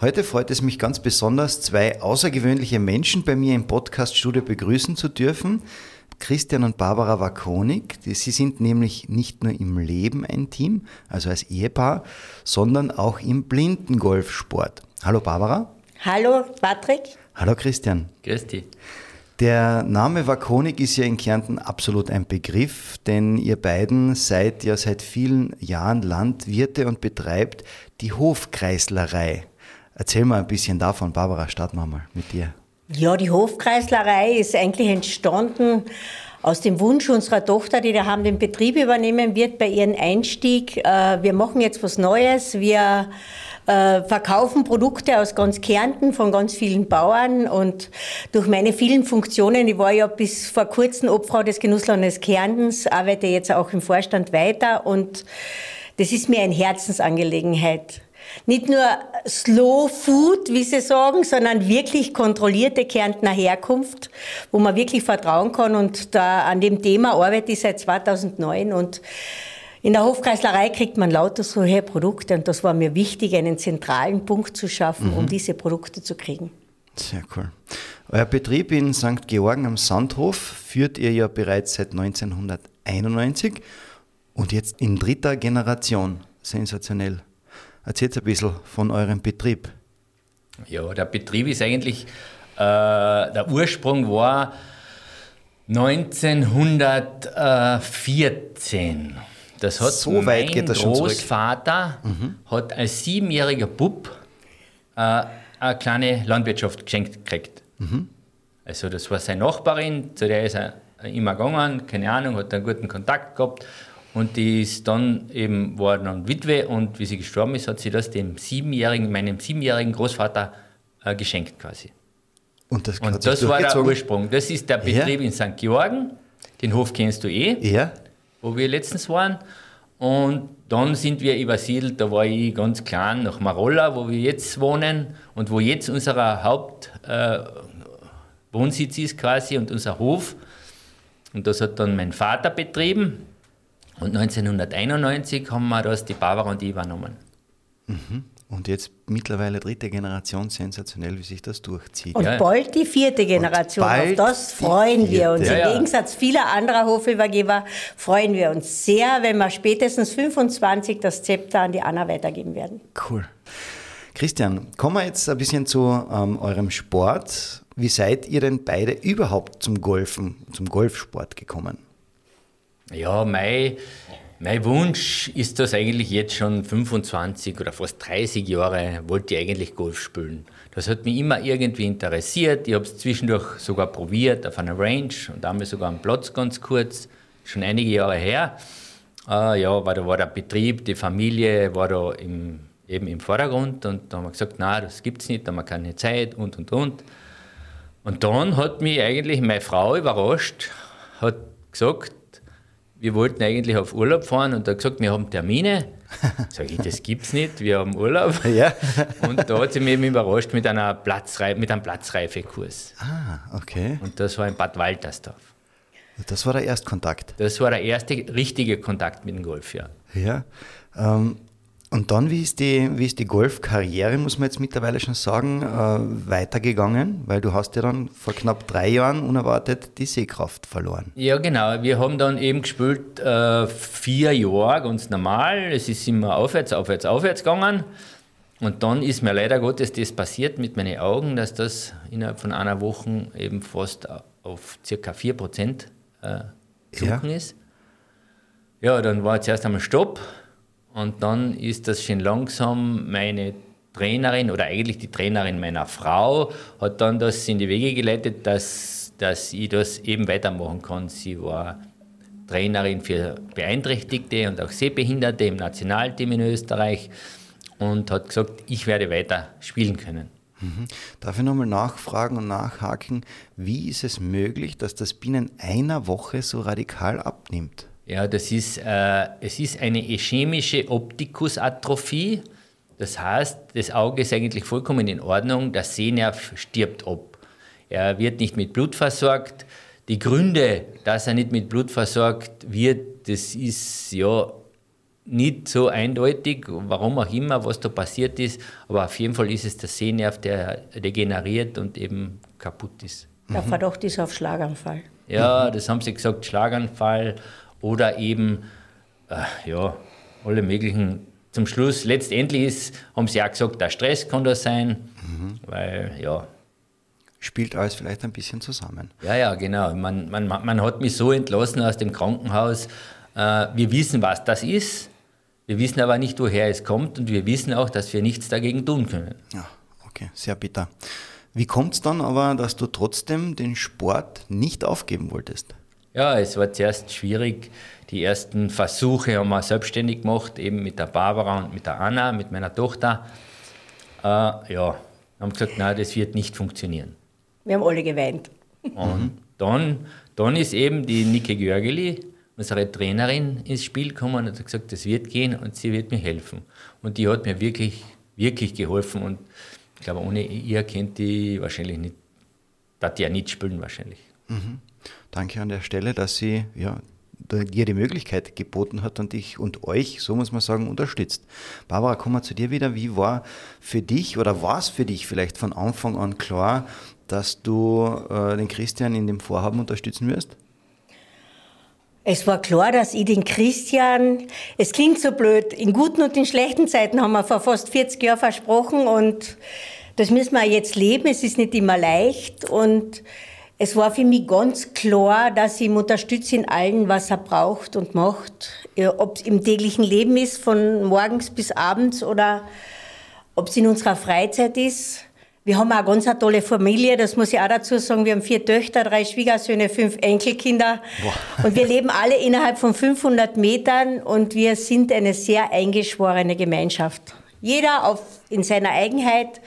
Heute freut es mich ganz besonders, zwei außergewöhnliche Menschen bei mir im Podcaststudio begrüßen zu dürfen. Christian und Barbara Wakonik. Sie sind nämlich nicht nur im Leben ein Team, also als Ehepaar, sondern auch im Blindengolfsport. Hallo Barbara. Hallo Patrick. Hallo Christian. Grüß dich. Der Name Wakonik ist ja in Kärnten absolut ein Begriff, denn ihr beiden seid ja seit vielen Jahren Landwirte und betreibt die Hofkreislerei. Erzähl mal ein bisschen davon, Barbara, starten wir mal mit dir. Ja, die Hofkreislerei ist eigentlich entstanden aus dem Wunsch unserer Tochter, die daheim den Betrieb übernehmen wird bei ihrem Einstieg. Äh, wir machen jetzt was Neues. Wir äh, verkaufen Produkte aus ganz Kärnten von ganz vielen Bauern und durch meine vielen Funktionen, ich war ja bis vor kurzem Obfrau des Genusslandes Kärntens, arbeite jetzt auch im Vorstand weiter und das ist mir eine Herzensangelegenheit nicht nur Slow Food, wie Sie sagen, sondern wirklich kontrollierte Kärntner Herkunft, wo man wirklich vertrauen kann. Und da an dem Thema arbeite ich seit 2009 und in der Hofkreislerei kriegt man lauter solche Produkte und das war mir wichtig, einen zentralen Punkt zu schaffen, mhm. um diese Produkte zu kriegen. Sehr cool. Euer Betrieb in St. Georgen am Sandhof führt ihr ja bereits seit 1991 und jetzt in dritter Generation. Sensationell. Erzählt ein bisschen von eurem Betrieb. Ja, der Betrieb ist eigentlich, äh, der Ursprung war 1914. Das hat so mein Großvater mhm. hat als siebenjähriger Bub äh, eine kleine Landwirtschaft geschenkt gekriegt. Mhm. Also das war seine Nachbarin, zu der ist er immer gegangen, keine Ahnung, hat einen guten Kontakt gehabt und die ist dann eben, war dann Witwe und wie sie gestorben ist, hat sie das dem siebenjährigen, meinem siebenjährigen Großvater äh, geschenkt quasi. Und das, und das war der Ursprung. Das ist der Betrieb ja. in St. Georgen. Den Hof kennst du eh, ja. wo wir letztens waren. Und dann sind wir übersiedelt, da war ich ganz klein, nach Marolla, wo wir jetzt wohnen und wo jetzt unser Hauptwohnsitz äh, ist quasi und unser Hof. Und das hat dann mein Vater betrieben. Und 1991 haben wir das, die Barbara und ich übernommen. Mhm. Und jetzt mittlerweile dritte Generation, sensationell, wie sich das durchzieht. Und ja. bald die vierte Generation. Auf das freuen wir uns. Ja, ja. Im Gegensatz vieler anderer Hofübergeber freuen wir uns sehr, wenn wir spätestens 25 das Zepter an die Anna weitergeben werden. Cool. Christian, kommen wir jetzt ein bisschen zu ähm, eurem Sport. Wie seid ihr denn beide überhaupt zum Golfen, zum Golfsport gekommen? Ja, mein, mein Wunsch ist das eigentlich jetzt schon 25 oder fast 30 Jahre, wollte ich eigentlich Golf spielen. Das hat mich immer irgendwie interessiert. Ich habe es zwischendurch sogar probiert auf einer Range und damals sogar am Platz ganz kurz, schon einige Jahre her. Äh, ja, weil da war der Betrieb, die Familie war da im, eben im Vordergrund und da haben wir gesagt, na, das gibt es nicht, da haben wir keine Zeit und und und. Und dann hat mich eigentlich meine Frau überrascht, hat gesagt, wir wollten eigentlich auf Urlaub fahren und er hat gesagt, wir haben Termine. Sag ich, das gibt's nicht, wir haben Urlaub. Ja. und da hat sie mich eben überrascht mit, einer Platzrei mit einem Platzreifekurs. Ah, okay. Und das war in Bad Waltersdorf. Das war der Erstkontakt? Das war der erste richtige Kontakt mit dem Golf, ja. Ja. Ähm, und dann, wie ist die, wie ist die Golfkarriere, muss man jetzt mittlerweile schon sagen, äh, weitergegangen? Weil du hast ja dann vor knapp drei Jahren unerwartet die Sehkraft verloren. Ja, genau. Wir haben dann eben gespielt äh, vier Jahre ganz normal. Es ist immer aufwärts, aufwärts, aufwärts gegangen. Und dann ist mir leider Gottes das passiert mit meinen Augen, dass das innerhalb von einer Woche eben fast auf ca. 4% äh, gesunken ja. ist. Ja, dann war zuerst einmal Stopp. Und dann ist das schon langsam meine Trainerin oder eigentlich die Trainerin meiner Frau hat dann das in die Wege geleitet, dass, dass ich das eben weitermachen kann. Sie war Trainerin für Beeinträchtigte und auch Sehbehinderte im Nationalteam in Österreich und hat gesagt, ich werde weiter spielen können. Mhm. Darf ich nochmal nachfragen und nachhaken, wie ist es möglich, dass das binnen einer Woche so radikal abnimmt? Ja, das ist, äh, es ist eine ischämische Optikusatrophie. Das heißt, das Auge ist eigentlich vollkommen in Ordnung, der Sehnerv stirbt ab. Er wird nicht mit Blut versorgt. Die Gründe, dass er nicht mit Blut versorgt wird, das ist ja nicht so eindeutig, warum auch immer, was da passiert ist, aber auf jeden Fall ist es der Sehnerv, der degeneriert und eben kaputt ist. Der Verdacht ist auf Schlaganfall. Ja, das haben sie gesagt, Schlaganfall oder eben, äh, ja, alle möglichen. Zum Schluss, letztendlich ist, haben sie auch gesagt, der Stress kann das sein, mhm. weil, ja. Spielt alles vielleicht ein bisschen zusammen. Ja, ja, genau. Man, man, man hat mich so entlassen aus dem Krankenhaus. Äh, wir wissen, was das ist. Wir wissen aber nicht, woher es kommt und wir wissen auch, dass wir nichts dagegen tun können. Ja, okay, sehr bitter. Wie kommt es dann aber, dass du trotzdem den Sport nicht aufgeben wolltest? Ja, es war zuerst schwierig. Die ersten Versuche haben wir selbstständig gemacht, eben mit der Barbara und mit der Anna, mit meiner Tochter. Äh, ja, haben gesagt, nein, das wird nicht funktionieren. Wir haben alle geweint. Und dann, dann ist eben die Nike Görgeli, unsere Trainerin ins Spiel gekommen und hat gesagt, das wird gehen und sie wird mir helfen. Und die hat mir wirklich, wirklich geholfen und ich glaube, ohne ihr kennt die wahrscheinlich nicht, dass die ja nicht spielen wahrscheinlich. Mhm. Danke an der Stelle, dass sie ja, dir die Möglichkeit geboten hat und dich und euch, so muss man sagen, unterstützt. Barbara, kommen wir zu dir wieder. Wie war für dich oder war es für dich vielleicht von Anfang an klar, dass du äh, den Christian in dem Vorhaben unterstützen wirst? Es war klar, dass ich den Christian, es klingt so blöd, in guten und in schlechten Zeiten haben wir vor fast 40 Jahren versprochen und das müssen wir jetzt leben. Es ist nicht immer leicht und es war für mich ganz klar, dass ich ihn unterstütze in allem, was er braucht und macht. Ob es im täglichen Leben ist, von morgens bis abends oder ob es in unserer Freizeit ist. Wir haben auch eine ganz eine tolle Familie, das muss ich auch dazu sagen. Wir haben vier Töchter, drei Schwiegersöhne, fünf Enkelkinder. Boah. Und wir leben alle innerhalb von 500 Metern und wir sind eine sehr eingeschworene Gemeinschaft. Jeder auf, in seiner Eigenheit,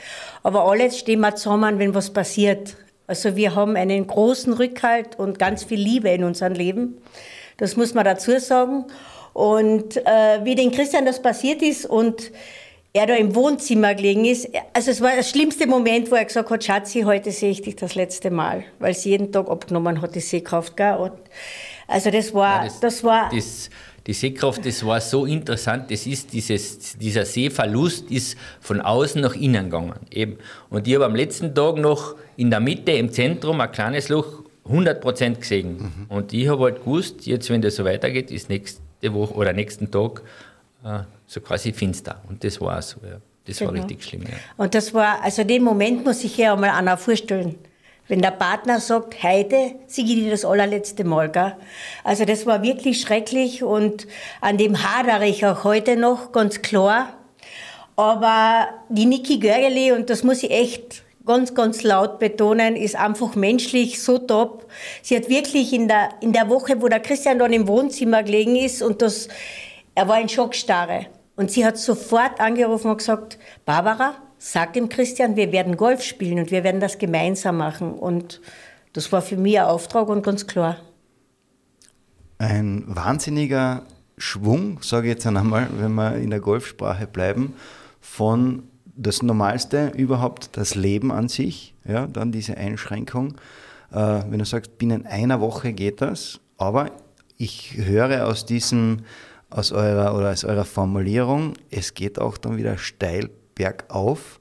aber alle stehen wir zusammen, wenn was passiert. Also wir haben einen großen Rückhalt und ganz viel Liebe in unserem Leben. Das muss man dazu sagen. Und äh, wie den Christian das passiert ist und er da im Wohnzimmer gelegen ist. Also es war der schlimmste Moment, wo er gesagt hat, Schatzi, heute sehe ich dich das letzte Mal, weil sie jeden Tag abgenommen hat, die Sehkraft. Gell? Und also das war, ja, das, das, war... Das, die Sehkraft, das war so interessant, das ist dieses, dieser Sehverlust ist von außen nach innen gegangen. Eben. Und ich habe am letzten Tag noch in der Mitte, im Zentrum, ein kleines Loch, 100% gesehen. Mhm. Und ich habe halt gewusst, jetzt wenn das so weitergeht, ist nächste Woche oder nächsten Tag äh, so quasi finster. Und das war so, ja. Das genau. war richtig schlimm, ja. Und das war, also den Moment muss ich ja einmal einer vorstellen. Wenn der Partner sagt, heute siege ich dir das allerletzte Mal, gell? Also das war wirklich schrecklich und an dem hadere ich auch heute noch, ganz klar. Aber die Niki Görgeli, und das muss ich echt ganz, ganz laut betonen, ist einfach menschlich so top. Sie hat wirklich in der, in der Woche, wo der Christian dann im Wohnzimmer gelegen ist und das, er war in Schockstarre. Und sie hat sofort angerufen und gesagt, Barbara, sag dem Christian, wir werden Golf spielen und wir werden das gemeinsam machen. Und das war für mich ein Auftrag und ganz klar. Ein wahnsinniger Schwung, sage ich jetzt einmal, wenn wir in der Golfsprache bleiben, von das Normalste überhaupt, das Leben an sich, ja, dann diese Einschränkung. Äh, wenn du sagst, binnen einer Woche geht das, aber ich höre aus diesem aus eurer oder aus eurer Formulierung, es geht auch dann wieder steil bergauf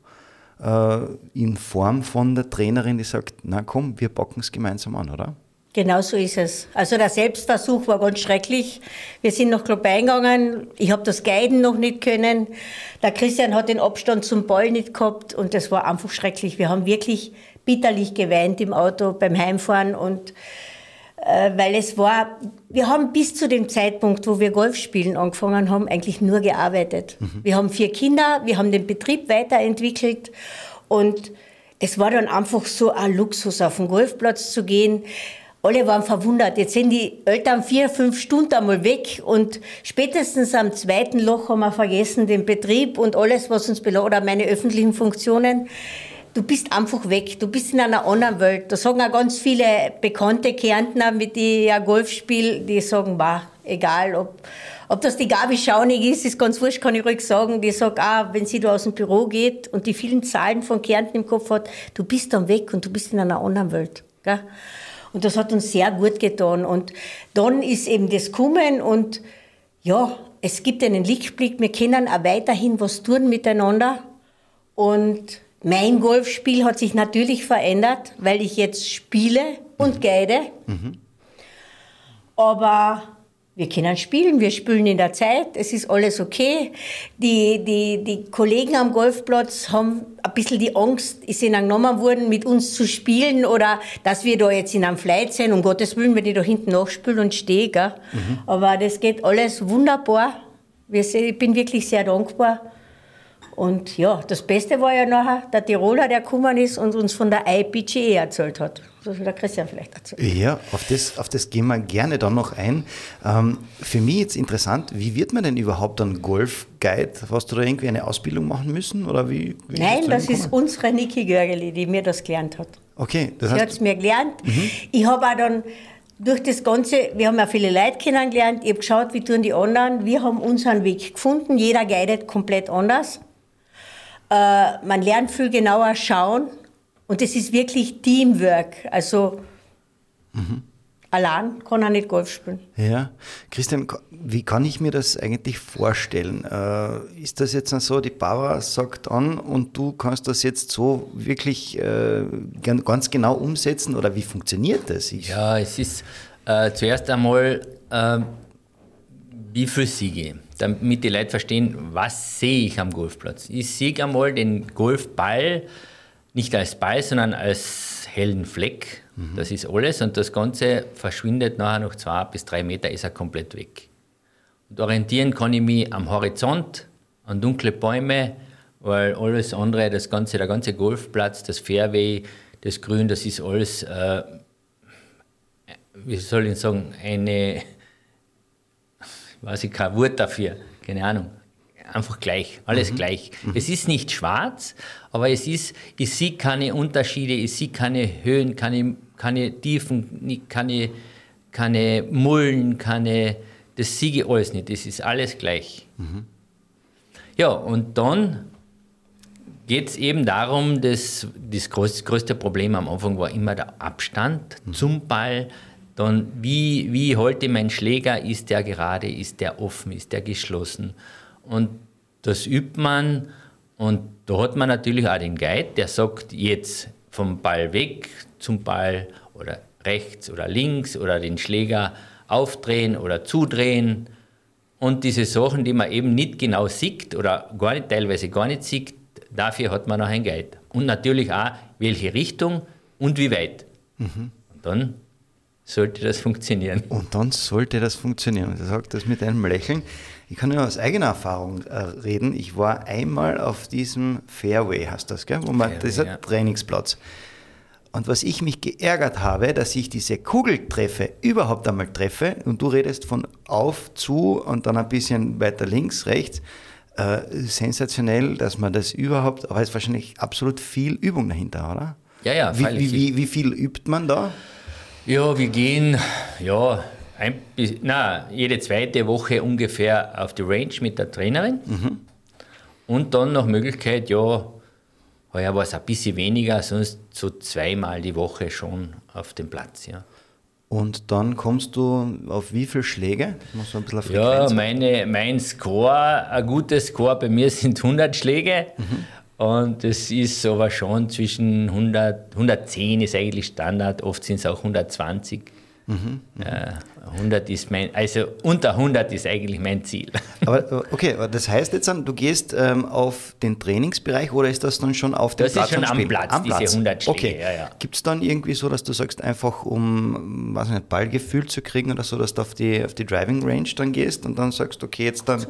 äh, in Form von der Trainerin, die sagt, na komm, wir packen es gemeinsam an, oder? Genau so ist es. Also der Selbstversuch war ganz schrecklich. Wir sind nach Club eingegangen. Ich habe das Guiden noch nicht können. Der Christian hat den Abstand zum Ball nicht gehabt und das war einfach schrecklich. Wir haben wirklich bitterlich geweint im Auto beim Heimfahren und äh, weil es war, wir haben bis zu dem Zeitpunkt, wo wir Golf spielen angefangen haben, eigentlich nur gearbeitet. Mhm. Wir haben vier Kinder, wir haben den Betrieb weiterentwickelt und es war dann einfach so ein Luxus, auf den Golfplatz zu gehen. Alle waren verwundert. Jetzt sind die Eltern vier, fünf Stunden einmal weg und spätestens am zweiten Loch haben wir vergessen den Betrieb und alles, was uns belohnt, oder meine öffentlichen Funktionen. du bist einfach weg. Du bist in einer anderen Welt. Da sagen auch ganz viele bekannte Kärntner, mit denen ich Golf spiele, die sagen, bah, egal, ob, ob das die Gabi Schaunig ist, ist ganz wurscht, kann ich ruhig sagen. Die sagt auch, wenn sie da aus dem Büro geht und die vielen Zahlen von Kärnten im Kopf hat, du bist dann weg und du bist in einer anderen Welt. Gell? Und das hat uns sehr gut getan. Und dann ist eben das Kommen und ja, es gibt einen Lichtblick. Wir können auch weiterhin was tun miteinander. Und mein Golfspiel hat sich natürlich verändert, weil ich jetzt spiele und mhm. guide. Mhm. Aber wir können spielen, wir spielen in der Zeit, es ist alles okay. Die, die, die Kollegen am Golfplatz haben ein bisschen die Angst, ist ihnen genommen worden, mit uns zu spielen oder dass wir da jetzt in einem Flight sind, um Gottes Willen, wenn ich da hinten nachspiele und stehe. Mhm. Aber das geht alles wunderbar. Ich bin wirklich sehr dankbar. Und ja, das Beste war ja nachher der Tiroler, der gekommen ist und uns von der IPGE erzählt hat. Das will der Christian vielleicht erzählen. Ja, auf das, auf das gehen wir gerne dann noch ein. Ähm, für mich jetzt interessant, wie wird man denn überhaupt ein Golf-Guide? Hast du da irgendwie eine Ausbildung machen müssen? Oder wie, wie Nein, das ist unsere Niki Görgeli, die mir das gelernt hat. Okay, das heißt. Sie hat es mir gelernt. Mhm. Ich habe auch dann durch das Ganze, wir haben ja viele Leute kennengelernt, ich habe geschaut, wie tun die anderen. Wir haben unseren Weg gefunden, jeder guidet komplett anders. Äh, man lernt viel genauer schauen und es ist wirklich Teamwork. Also mhm. allein kann er nicht Golf spielen. Ja, Christian, wie kann ich mir das eigentlich vorstellen? Äh, ist das jetzt so, die Bauer sagt an und du kannst das jetzt so wirklich äh, ganz genau umsetzen oder wie funktioniert das? Ich ja, es ist äh, zuerst einmal, äh, wie viel Siege damit die Leute verstehen, was sehe ich am Golfplatz. Ich sehe einmal den Golfball nicht als Ball, sondern als hellen Fleck. Mhm. Das ist alles und das Ganze verschwindet nachher noch zwei bis drei Meter, ist er komplett weg. Und orientieren kann ich mich am Horizont, an dunkle Bäume, weil alles andere, das ganze, der ganze Golfplatz, das Fairway, das Grün, das ist alles, äh, wie soll ich sagen, eine weiß ich kein Wort dafür, keine Ahnung. Einfach gleich, alles mhm. gleich. Mhm. Es ist nicht schwarz, aber es ist, ich sehe keine Unterschiede, ich sehe keine Höhen, keine, keine Tiefen, keine, keine Mullen, keine, das sehe ich alles nicht, das ist alles gleich. Mhm. Ja, und dann geht es eben darum, dass das größte Problem am Anfang war immer der Abstand mhm. zum Ball, dann wie, wie halte ich meinen Schläger? Ist der gerade? Ist der offen? Ist der geschlossen? Und das übt man. Und da hat man natürlich auch den Guide, der sagt jetzt vom Ball weg zum Ball oder rechts oder links oder den Schläger aufdrehen oder zudrehen. Und diese Sachen, die man eben nicht genau sieht oder gar nicht, teilweise gar nicht sieht, dafür hat man noch einen Guide. Und natürlich auch, welche Richtung und wie weit. Mhm. Und dann sollte das funktionieren. Und dann sollte das funktionieren. Und er sagt das mit einem Lächeln. Ich kann nur aus eigener Erfahrung äh, reden. Ich war einmal auf diesem Fairway, hast du das, gell? Wo man, Fairway, dieser ja. Trainingsplatz. Und was ich mich geärgert habe, dass ich diese Kugel treffe, überhaupt einmal treffe, und du redest von auf, zu und dann ein bisschen weiter links, rechts. Äh, sensationell, dass man das überhaupt, aber es ist wahrscheinlich absolut viel Übung dahinter, oder? Ja, ja. Wie, wie, wie, wie viel übt man da? Ja, wir gehen ja, ein, na, jede zweite Woche ungefähr auf die Range mit der Trainerin. Mhm. Und dann nach Möglichkeit, ja, heuer war es ein bisschen weniger, sonst so zweimal die Woche schon auf dem Platz. Ja. Und dann kommst du auf wie viele Schläge? Muss ein bisschen ja, meine, mein Score, ein gutes Score bei mir sind 100 Schläge. Mhm. Und es ist aber schon zwischen 100, 110 ist eigentlich Standard, oft sind es auch 120. Mhm, äh, 100 ist mein, also unter 100 ist eigentlich mein Ziel. Aber okay, das heißt jetzt dann, du gehst ähm, auf den Trainingsbereich oder ist das dann schon auf dem das Platz? Das ist schon am Platz, am Platz. diese 100 Schläge. Okay. Ja, ja. Gibt es dann irgendwie so, dass du sagst, einfach um was nicht, Ballgefühl zu kriegen oder so, dass du auf die, auf die Driving Range dann gehst und dann sagst, okay, jetzt dann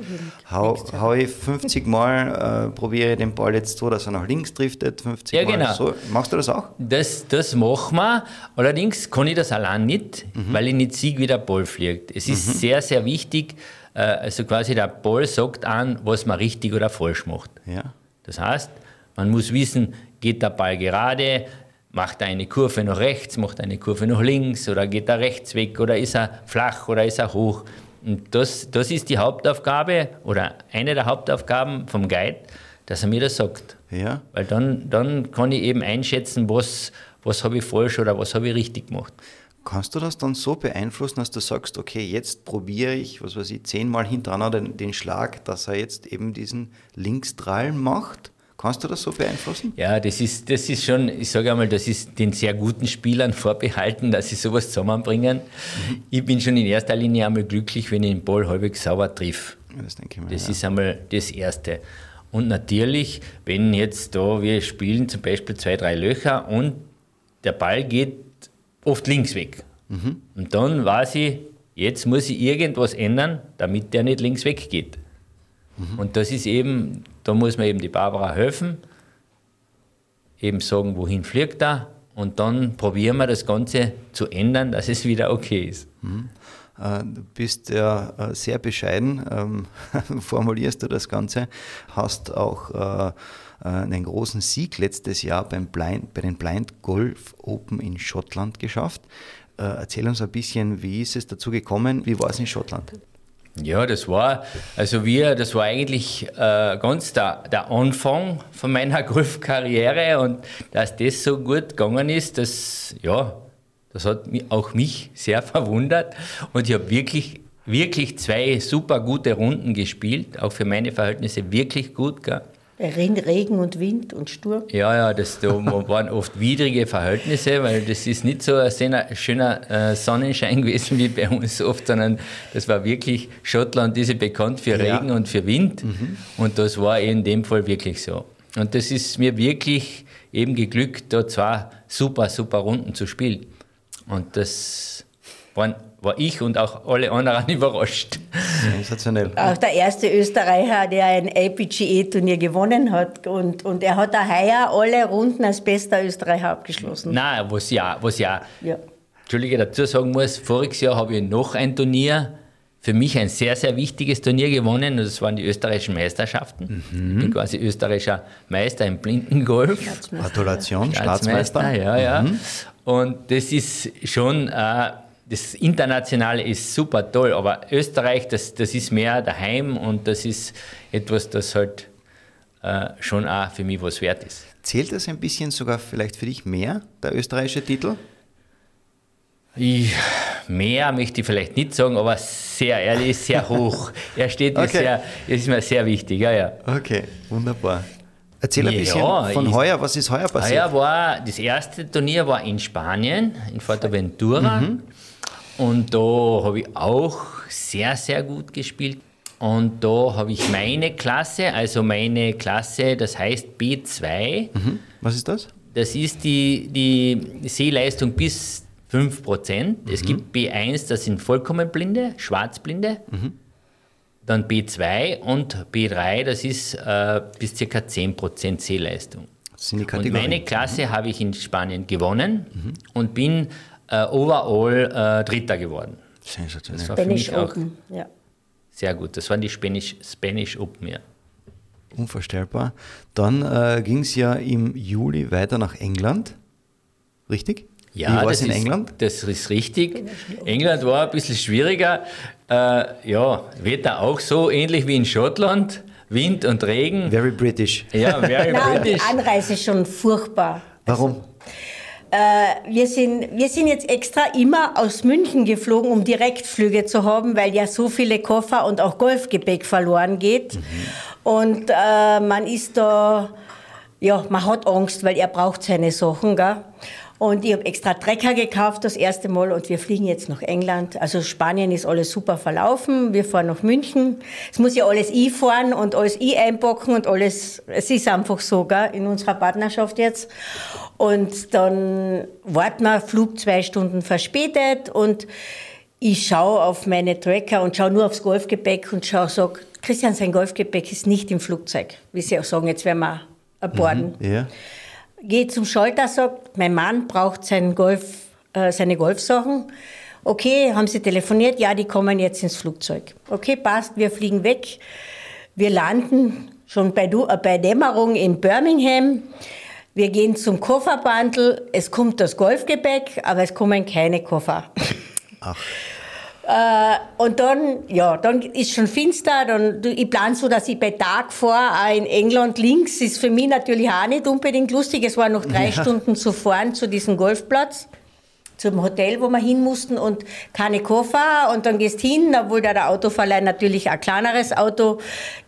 hau, hau ich 50 Mal, äh, probiere den Ball jetzt so, dass er nach links driftet, 50 ja, Mal. Genau. So. Machst du das auch? Das, das machen wir. Allerdings kann ich das allein nicht, mhm. weil ich nicht sehe, wie der Ball fliegt. Es ist mhm. sehr, sehr wichtig, äh, also quasi der Ball sagt an, was man richtig oder falsch macht. Ja. Das heißt, Man muss wissen, geht der Ball gerade, macht er eine Kurve nach rechts, macht er eine Kurve nach links oder geht er rechts weg oder ist er flach oder ist er hoch. Und das, das ist die Hauptaufgabe oder eine der Hauptaufgaben vom Guide, dass er mir das sagt. Ja. Weil dann, dann kann ich eben einschätzen, was, was habe ich falsch oder was habe ich richtig gemacht. Kannst du das dann so beeinflussen, dass du sagst, okay, jetzt probiere ich, was weiß ich, zehnmal hintereinander den, den Schlag, dass er jetzt eben diesen Linksdrall macht? Kannst du das so beeinflussen? Ja, das ist, das ist schon, ich sage einmal, das ist den sehr guten Spielern vorbehalten, dass sie sowas zusammenbringen. Mhm. Ich bin schon in erster Linie einmal glücklich, wenn ich den Ball halbwegs sauber triff. Das denke ich mal. Das ja. ist einmal das Erste. Und natürlich, wenn jetzt da wir spielen zum Beispiel zwei, drei Löcher und der Ball geht oft links weg. Mhm. Und dann weiß ich, jetzt muss ich irgendwas ändern, damit der nicht links weggeht. Mhm. Und das ist eben, da muss man eben die Barbara helfen, eben sagen, wohin fliegt er und dann probieren wir das Ganze zu ändern, dass es wieder okay ist. Mhm. Äh, du bist ja äh, sehr bescheiden, ähm, formulierst du das Ganze, hast auch äh, einen großen Sieg letztes Jahr beim Blind, bei den Blind Golf Open in Schottland geschafft. Erzähl uns ein bisschen, wie ist es dazu gekommen? Wie war es in Schottland? Ja, das war, also wir, das war eigentlich äh, ganz der, der Anfang von meiner Golfkarriere und dass das so gut gegangen ist, das, ja, das hat auch mich sehr verwundert und ich habe wirklich, wirklich zwei super gute Runden gespielt, auch für meine Verhältnisse wirklich gut. Gell? Regen und Wind und Sturm. Ja, ja, das da waren oft widrige Verhältnisse, weil das ist nicht so ein schöner äh, Sonnenschein gewesen wie bei uns oft, sondern das war wirklich, Schottland ist ja bekannt für Regen ja. und für Wind mhm. und das war in dem Fall wirklich so. Und das ist mir wirklich eben geglückt, da zwei super, super Runden zu spielen. Und das waren war ich und auch alle anderen überrascht. Sensationell. Auch der erste Österreicher, der ein APGE-Turnier gewonnen hat. Und, und er hat heuer alle Runden als bester Österreicher abgeschlossen. Nein, was ja, was ja, ja. Entschuldige, dazu sagen muss, voriges Jahr habe ich noch ein Turnier, für mich ein sehr, sehr wichtiges Turnier gewonnen. Und das waren die österreichischen Meisterschaften. Mhm. Ich bin quasi österreichischer Meister im Blindengolf. Gratulation, Staatsmeister. Staatsmeister. Ja, ja. Mhm. Und das ist schon... Äh, das Internationale ist super toll, aber Österreich, das, das ist mehr daheim und das ist etwas, das halt äh, schon auch für mich was wert ist. Zählt das ein bisschen sogar vielleicht für dich mehr, der österreichische Titel? Ich, mehr möchte ich vielleicht nicht sagen, aber sehr, er ist sehr hoch. er steht mir okay. sehr, ist mir sehr wichtig, ja, ja. Okay, wunderbar. Erzähl ein ja, bisschen von heuer, was ist heuer passiert? Heuer war, das erste Turnier war in Spanien, in Fuerteventura. Mhm. Und da habe ich auch sehr, sehr gut gespielt. Und da habe ich meine Klasse, also meine Klasse, das heißt B2. Mhm. Was ist das? Das ist die, die Sehleistung bis 5%. Mhm. Es gibt B1, das sind vollkommen Blinde, Schwarzblinde. Mhm. Dann B2 und B3, das ist äh, bis ca. 10% Sehleistung. Und meine Klasse mhm. habe ich in Spanien gewonnen mhm. und bin äh, overall äh, Dritter geworden. Sensationell. Das war Spanish für mich Open, auch ja. Sehr gut. Das waren die Spanish, Spanish Open, ja. Unvorstellbar. Dann äh, ging es ja im Juli weiter nach England. Richtig? Ja, Wie es in ist, England? Das ist richtig. England war ein bisschen schwieriger. Äh, ja, Wetter auch so ähnlich wie in Schottland. Wind und Regen. Very British. Ja, very Nein, British. Die Anreise ist schon furchtbar. Warum? Also, wir, sind, wir sind jetzt extra immer aus München geflogen, um Direktflüge zu haben, weil ja so viele Koffer und auch Golfgepäck verloren geht. Mhm. Und äh, man ist da, ja, man hat Angst, weil er braucht seine Sachen. Gell? Und ich habe extra Trecker gekauft das erste Mal und wir fliegen jetzt nach England. Also Spanien ist alles super verlaufen. Wir fahren nach München. Es muss ja alles ich fahren und alles ich einpacken und alles. Es ist einfach so, gell, in unserer Partnerschaft jetzt. Und dann warten wir, Flug zwei Stunden verspätet und ich schaue auf meine Tracker und schaue nur aufs Golfgepäck und schaue, sag, Christian, sein Golfgepäck ist nicht im Flugzeug. Wie Sie auch sagen, jetzt werden wir aborden. Mhm, ja gehe zum Schalter, sagt, mein Mann braucht seinen Golf, äh, seine Golfsachen. Okay, haben Sie telefoniert? Ja, die kommen jetzt ins Flugzeug. Okay, passt, wir fliegen weg. Wir landen schon bei, du, äh, bei Dämmerung in Birmingham. Wir gehen zum Kofferbandel. Es kommt das Golfgepäck, aber es kommen keine Koffer. Ach. Äh, und dann, ja, dann ist schon finster. Dann, ich plane so, dass ich bei Tag fahre, auch in England links. Ist für mich natürlich auch nicht unbedingt lustig. Es war noch drei ja. Stunden zu fahren zu diesem Golfplatz zum Hotel, wo wir hin mussten und keine Koffer und dann gehst hin, obwohl da der Autoverleih natürlich ein kleineres Auto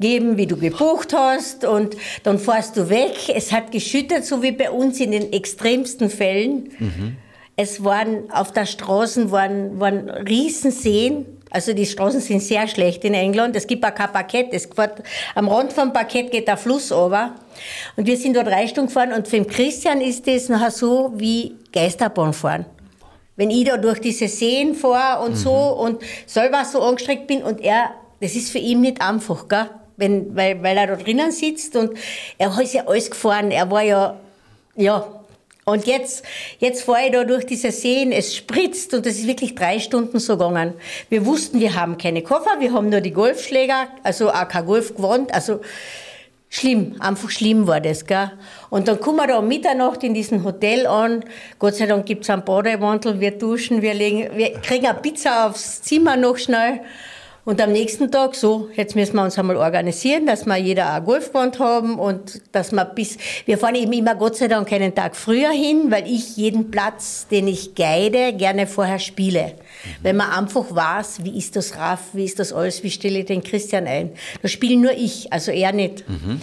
geben, wie du gebucht hast und dann fährst du weg. Es hat geschüttet, so wie bei uns in den extremsten Fällen. Mhm. Es waren auf der Straße waren, waren Riesenseen. Also die Straßen sind sehr schlecht in England. Es gibt auch kein Parkett. Es fährt, am Rand vom Parkett geht der Fluss over. Und wir sind dort drei Stunden gefahren und für den Christian ist das nachher so wie Geisterbahn fahren. Wenn ich da durch diese Seen fahre und mhm. so und selber so angestreckt bin und er, das ist für ihn nicht einfach, gell? Wenn, weil, weil er da drinnen sitzt und er hat ja alles gefahren. Er war ja, ja, und jetzt, jetzt fahre ich da durch diese Seen, es spritzt und es ist wirklich drei Stunden so gegangen. Wir wussten, wir haben keine Koffer, wir haben nur die Golfschläger, also auch kein Golf gewohnt, also schlimm, einfach schlimm war das, gell. Und dann kommen wir da um Mitternacht in diesem Hotel an, Gott sei Dank gibt's einen Bademantel, wir duschen, wir legen, wir kriegen eine Pizza aufs Zimmer noch schnell und am nächsten Tag so, jetzt müssen wir uns einmal organisieren, dass wir jeder ein Golfband haben und dass wir bis, wir fahren eben immer Gott sei Dank einen Tag früher hin, weil ich jeden Platz, den ich guide, gerne vorher spiele. Mhm. Weil man einfach weiß, wie ist das Raff, wie ist das alles, wie stelle ich den Christian ein. Da spiele nur ich, also er nicht. Mhm.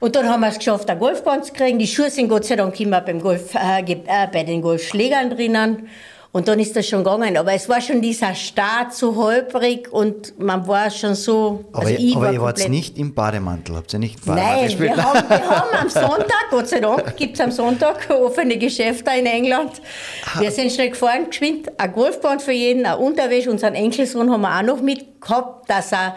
Und dann haben wir es geschafft, ein Golfband zu kriegen. Die Schuhe sind Gott sei Dank immer beim Golf, äh, äh, bei den Golfschlägern drinnen. Und dann ist das schon gegangen. Aber es war schon dieser Start so holprig und man war schon so. Aber, also ihr, aber ihr wart nicht im Bademantel, habt ihr nicht Bademantel Nein, gespielt? Wir haben, wir haben am Sonntag, Gott sei Dank, gibt es am Sonntag offene Geschäfte in England. Wir sind schnell gefahren, geschwind, ein Golfband für jeden, ein Unterwäsche, unseren Enkelsohn haben wir auch noch mit gehabt, dass er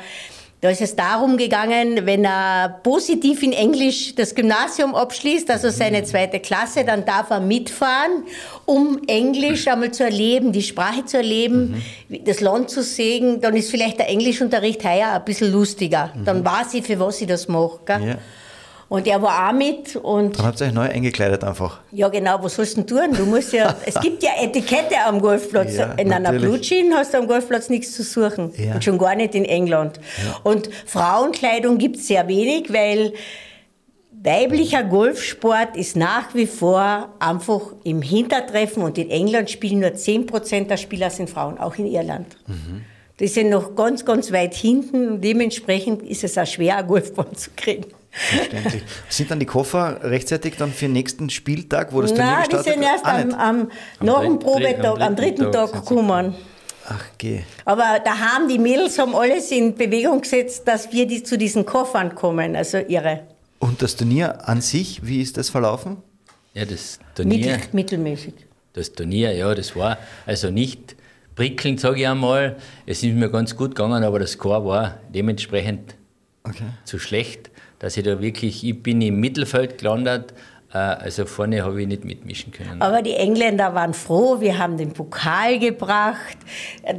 da ist es darum gegangen, wenn er positiv in Englisch das Gymnasium abschließt, also seine zweite Klasse, dann darf er mitfahren, um Englisch einmal zu erleben, die Sprache zu erleben, mhm. das Land zu sehen. Dann ist vielleicht der Englischunterricht heuer ein bisschen lustiger. Mhm. Dann weiß ich, für was ich das mache. Ja. Und er war auch mit. Und Dann habt ihr euch neu eingekleidet einfach. Ja, genau. Was sollst du denn tun? Du musst ja, es gibt ja Etikette am Golfplatz. Ja, in einer Blue Jean hast du am Golfplatz nichts zu suchen. Ja. Und schon gar nicht in England. Ja. Und Frauenkleidung gibt es sehr wenig, weil weiblicher Golfsport ist nach wie vor einfach im Hintertreffen. Und in England spielen nur 10% der Spieler sind Frauen, auch in Irland. Mhm. Die sind noch ganz, ganz weit hinten. Dementsprechend ist es auch schwer, ein Golfbahn zu kriegen. Verständlich. Sind dann die Koffer rechtzeitig dann für den nächsten Spieltag, wo das Turnier Nein, gestartet wird? Nein, die sind erst am, am, am, nach dem Probetag, am dritten, Tag, Tag gekommen. Ach, geh. Aber da haben die Mädels haben alles in Bewegung gesetzt, dass wir die, zu diesen Koffern kommen, also ihre. Und das Turnier an sich, wie ist das verlaufen? Ja, das Turnier. Mittel, mittelmäßig. Das Turnier, ja, das war also nicht prickelnd, sage ich einmal. Es ist mir ganz gut gegangen, aber das Score war dementsprechend okay. zu schlecht dass ich da wirklich, ich bin im Mittelfeld gelandet, also vorne habe ich nicht mitmischen können. Aber die Engländer waren froh, wir haben den Pokal gebracht.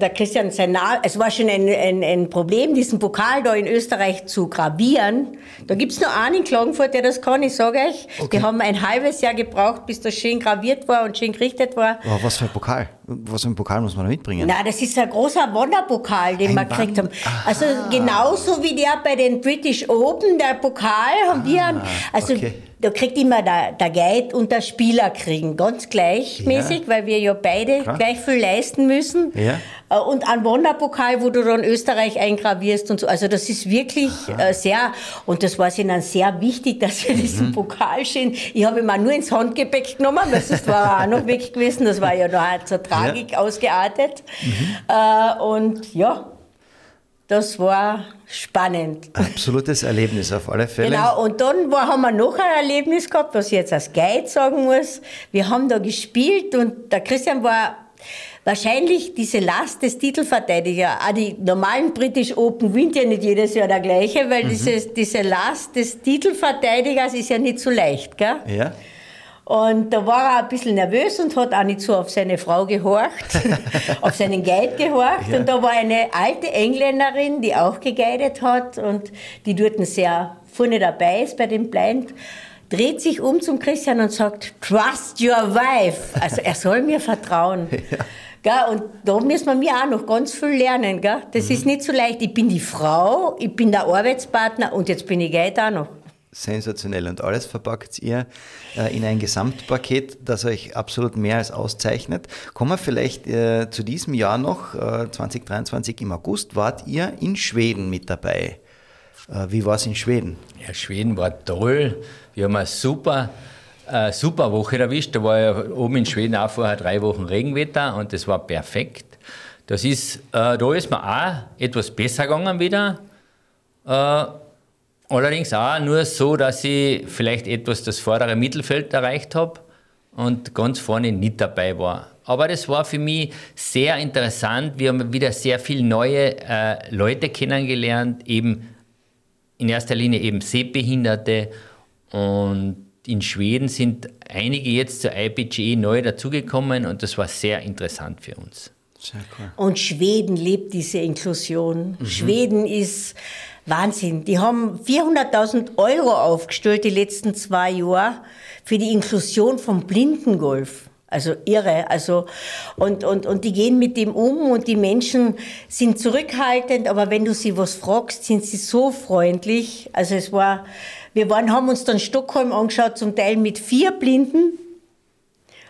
Der Christian, sein Name, es war schon ein, ein, ein, Problem, diesen Pokal da in Österreich zu gravieren. Da gibt es nur einen in Klagenfurt, der das kann, ich sage euch. Okay. Die haben ein halbes Jahr gebraucht, bis das schön graviert war und schön gerichtet war. Oh, was für ein Pokal? Was für ein Pokal muss man da mitbringen? Na, das ist ein großer Wanderpokal, den ein wir gekriegt haben. Aha. Also genauso wie der bei den British Open, der Pokal haben ah, wir. Also okay da kriegt immer der, der Guide und der Spieler kriegen, ganz gleichmäßig, ja. weil wir ja beide Klar. gleich viel leisten müssen. Ja. Äh, und ein Wanderpokal, wo du dann Österreich eingravierst und so. Also das ist wirklich Aha. Äh, sehr, und das war ihnen sehr wichtig, dass wir mhm. diesen Pokal stehen. Ich habe ihn mal nur ins Handgepäck genommen, weil sonst war er auch noch weg gewesen. Das war ja da zur Tragik ja. ausgeartet. Mhm. Äh, und ja, das war spannend. Absolutes Erlebnis auf alle Fälle. Genau, und dann war, haben wir noch ein Erlebnis gehabt, was ich jetzt als Guide sagen muss. Wir haben da gespielt und der Christian war wahrscheinlich diese Last des Titelverteidigers. Auch die normalen British Open gewinnt ja nicht jedes Jahr der gleiche, weil mhm. diese, diese Last des Titelverteidigers ist ja nicht so leicht, gell? Ja. Und da war er ein bisschen nervös und hat auch nicht so auf seine Frau gehorcht, auf seinen Guide gehorcht. Ja. Und da war eine alte Engländerin, die auch geguidet hat und die dort sehr vorne dabei ist bei dem Blind, dreht sich um zum Christian und sagt, trust your wife. Also er soll mir vertrauen. Ja. und da müssen wir auch noch ganz viel lernen. Gell? Das mhm. ist nicht so leicht. Ich bin die Frau, ich bin der Arbeitspartner und jetzt bin ich Guide auch noch sensationell. Und alles verpackt ihr äh, in ein Gesamtpaket, das euch absolut mehr als auszeichnet. Kommen wir vielleicht äh, zu diesem Jahr noch, äh, 2023 im August, wart ihr in Schweden mit dabei. Äh, wie war es in Schweden? Ja, Schweden war toll. Wir haben eine super, äh, super Woche erwischt. Da war ja oben in Schweden auch vorher drei Wochen Regenwetter und das war perfekt. Das ist, äh, da ist mir auch etwas besser gegangen wieder. Allerdings auch nur so, dass ich vielleicht etwas das vordere Mittelfeld erreicht habe und ganz vorne nicht dabei war. Aber das war für mich sehr interessant. Wir haben wieder sehr viele neue äh, Leute kennengelernt, eben in erster Linie eben Sehbehinderte. Und in Schweden sind einige jetzt zur IPGE neu dazugekommen und das war sehr interessant für uns. Sehr cool. Und Schweden lebt diese Inklusion. Mhm. Schweden ist Wahnsinn. Die haben 400.000 Euro aufgestellt die letzten zwei Jahre für die Inklusion vom Blindengolf. Also irre. Also, und, und, und die gehen mit dem um und die Menschen sind zurückhaltend, aber wenn du sie was fragst, sind sie so freundlich. Also es war, wir waren, haben uns dann Stockholm angeschaut, zum Teil mit vier Blinden.